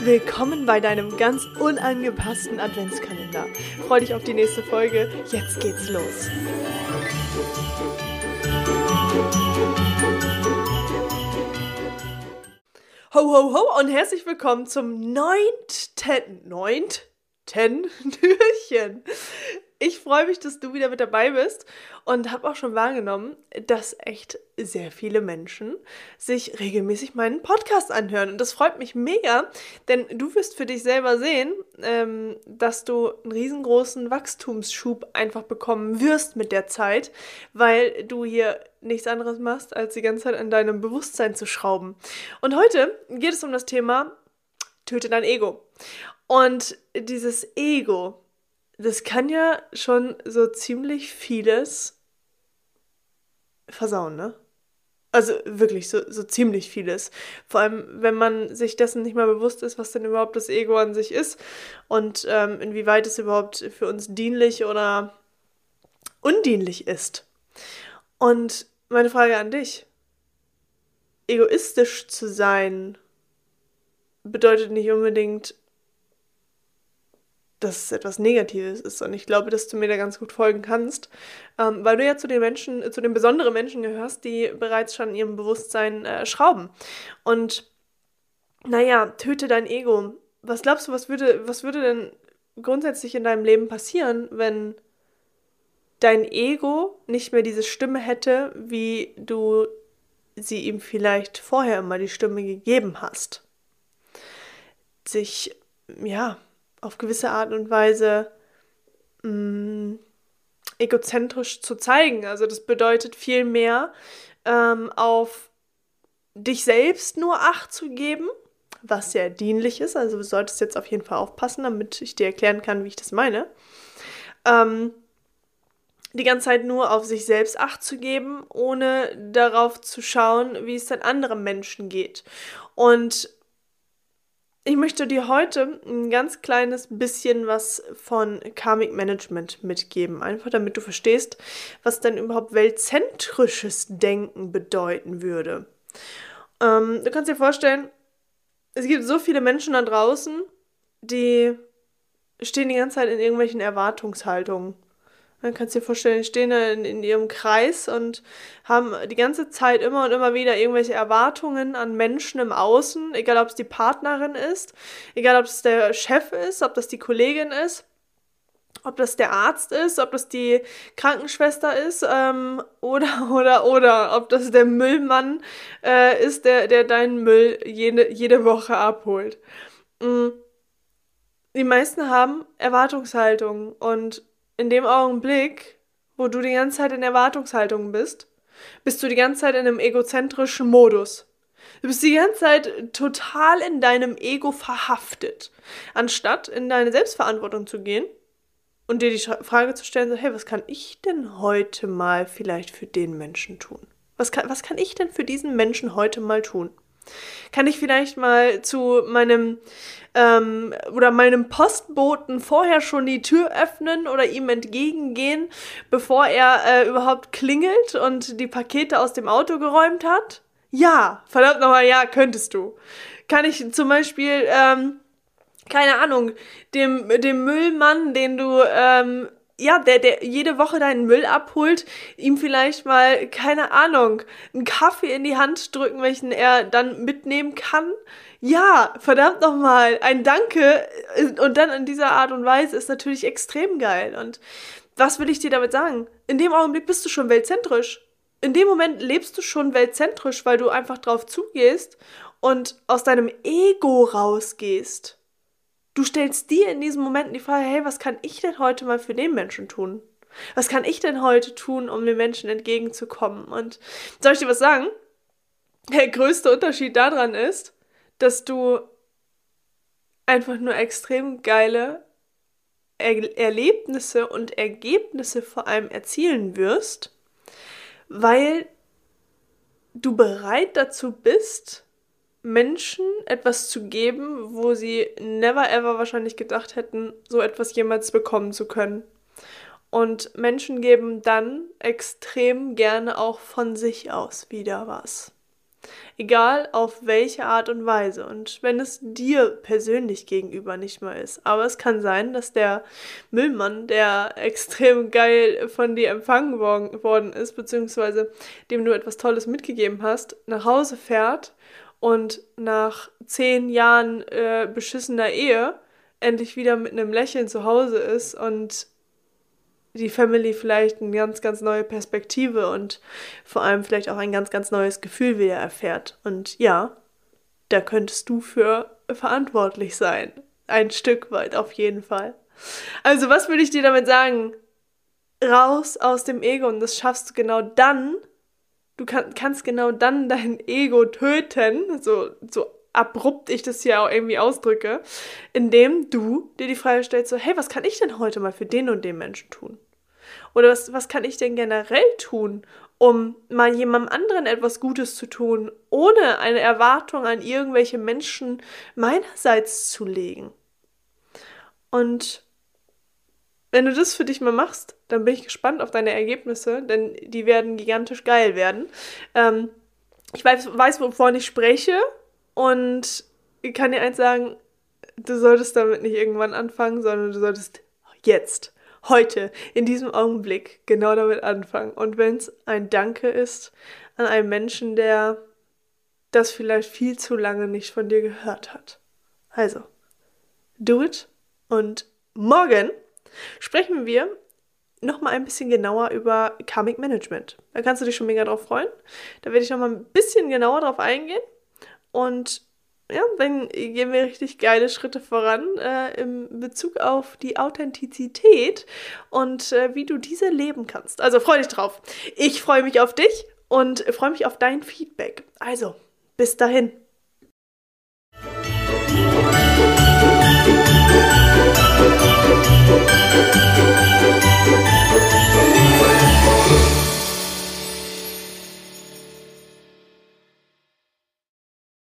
Willkommen bei deinem ganz unangepassten Adventskalender. Freu dich auf die nächste Folge. Jetzt geht's los. Ho, ho, ho und herzlich willkommen zum neunten, neunten Türchen ich freue mich, dass du wieder mit dabei bist und habe auch schon wahrgenommen, dass echt sehr viele Menschen sich regelmäßig meinen Podcast anhören. Und das freut mich mega, denn du wirst für dich selber sehen, ähm, dass du einen riesengroßen Wachstumsschub einfach bekommen wirst mit der Zeit, weil du hier nichts anderes machst, als die ganze Zeit an deinem Bewusstsein zu schrauben. Und heute geht es um das Thema Töte dein Ego. Und dieses Ego, das kann ja schon so ziemlich vieles versauen, ne? Also wirklich so, so ziemlich vieles. Vor allem, wenn man sich dessen nicht mal bewusst ist, was denn überhaupt das Ego an sich ist und ähm, inwieweit es überhaupt für uns dienlich oder undienlich ist. Und meine Frage an dich. Egoistisch zu sein bedeutet nicht unbedingt dass es etwas Negatives ist. Und ich glaube, dass du mir da ganz gut folgen kannst, ähm, weil du ja zu den Menschen, zu den besonderen Menschen gehörst, die bereits schon in ihrem Bewusstsein äh, schrauben. Und naja, töte dein Ego. Was glaubst du, was würde, was würde denn grundsätzlich in deinem Leben passieren, wenn dein Ego nicht mehr diese Stimme hätte, wie du sie ihm vielleicht vorher immer die Stimme gegeben hast? Sich, ja, auf gewisse Art und Weise mh, mm, egozentrisch zu zeigen. Also das bedeutet vielmehr ähm, auf dich selbst nur Acht zu geben, was sehr dienlich ist. Also du solltest jetzt auf jeden Fall aufpassen, damit ich dir erklären kann, wie ich das meine. Ähm, die ganze Zeit nur auf sich selbst Acht zu geben, ohne darauf zu schauen, wie es dann anderen Menschen geht. Und ich möchte dir heute ein ganz kleines bisschen was von Karmic Management mitgeben, einfach damit du verstehst, was denn überhaupt weltzentrisches Denken bedeuten würde. Ähm, du kannst dir vorstellen, es gibt so viele Menschen da draußen, die stehen die ganze Zeit in irgendwelchen Erwartungshaltungen. Dann kannst du dir vorstellen, die stehen in, in ihrem Kreis und haben die ganze Zeit immer und immer wieder irgendwelche Erwartungen an Menschen im Außen, egal ob es die Partnerin ist, egal ob es der Chef ist, ob das die Kollegin ist, ob das der Arzt ist, ob das die Krankenschwester ist ähm, oder oder oder ob das der Müllmann äh, ist, der, der deinen Müll jede, jede Woche abholt. Mhm. Die meisten haben Erwartungshaltung und in dem Augenblick, wo du die ganze Zeit in Erwartungshaltung bist, bist du die ganze Zeit in einem egozentrischen Modus. Du bist die ganze Zeit total in deinem Ego verhaftet, anstatt in deine Selbstverantwortung zu gehen und dir die Frage zu stellen, so, hey, was kann ich denn heute mal vielleicht für den Menschen tun? Was kann, was kann ich denn für diesen Menschen heute mal tun? Kann ich vielleicht mal zu meinem ähm, oder meinem Postboten vorher schon die Tür öffnen oder ihm entgegengehen, bevor er äh, überhaupt klingelt und die Pakete aus dem Auto geräumt hat? Ja, verdammt nochmal, ja, könntest du. Kann ich zum Beispiel, ähm, keine Ahnung, dem, dem Müllmann, den du ähm, ja, der, der jede Woche deinen Müll abholt, ihm vielleicht mal, keine Ahnung, einen Kaffee in die Hand drücken, welchen er dann mitnehmen kann. Ja, verdammt nochmal, ein Danke und dann in dieser Art und Weise ist natürlich extrem geil. Und was will ich dir damit sagen? In dem Augenblick bist du schon weltzentrisch. In dem Moment lebst du schon weltzentrisch, weil du einfach drauf zugehst und aus deinem Ego rausgehst. Du stellst dir in diesen Momenten die Frage, hey, was kann ich denn heute mal für den Menschen tun? Was kann ich denn heute tun, um den Menschen entgegenzukommen? Und soll ich dir was sagen? Der größte Unterschied daran ist, dass du einfach nur extrem geile er Erlebnisse und Ergebnisse vor allem erzielen wirst, weil du bereit dazu bist, Menschen etwas zu geben, wo sie never ever wahrscheinlich gedacht hätten, so etwas jemals bekommen zu können. Und Menschen geben dann extrem gerne auch von sich aus wieder was. Egal auf welche Art und Weise. Und wenn es dir persönlich gegenüber nicht mal ist. Aber es kann sein, dass der Müllmann, der extrem geil von dir empfangen worden ist, beziehungsweise dem du etwas Tolles mitgegeben hast, nach Hause fährt und nach zehn Jahren äh, beschissener Ehe endlich wieder mit einem Lächeln zu Hause ist und die Family vielleicht eine ganz, ganz neue Perspektive und vor allem vielleicht auch ein ganz, ganz neues Gefühl wieder erfährt. Und ja, da könntest du für verantwortlich sein. Ein Stück weit auf jeden Fall. Also, was würde ich dir damit sagen? Raus aus dem Ego und das schaffst du genau dann. Du kann, kannst genau dann dein Ego töten, so, so abrupt ich das hier auch irgendwie ausdrücke, indem du dir die Frage stellst, so, hey, was kann ich denn heute mal für den und den Menschen tun? Oder was, was kann ich denn generell tun, um mal jemandem anderen etwas Gutes zu tun, ohne eine Erwartung an irgendwelche Menschen meinerseits zu legen? Und wenn du das für dich mal machst, dann bin ich gespannt auf deine Ergebnisse, denn die werden gigantisch geil werden. Ähm, ich weiß, weiß, wovon ich spreche und ich kann dir eins sagen, du solltest damit nicht irgendwann anfangen, sondern du solltest jetzt heute, in diesem Augenblick, genau damit anfangen. Und wenn es ein Danke ist an einen Menschen, der das vielleicht viel zu lange nicht von dir gehört hat. Also, do it. Und morgen sprechen wir nochmal ein bisschen genauer über Karmic Management. Da kannst du dich schon mega drauf freuen. Da werde ich nochmal ein bisschen genauer drauf eingehen. Und ja, dann gehen wir richtig geile Schritte voran äh, im Bezug auf die Authentizität und äh, wie du diese leben kannst. Also freu dich drauf. Ich freue mich auf dich und freue mich auf dein Feedback. Also, bis dahin.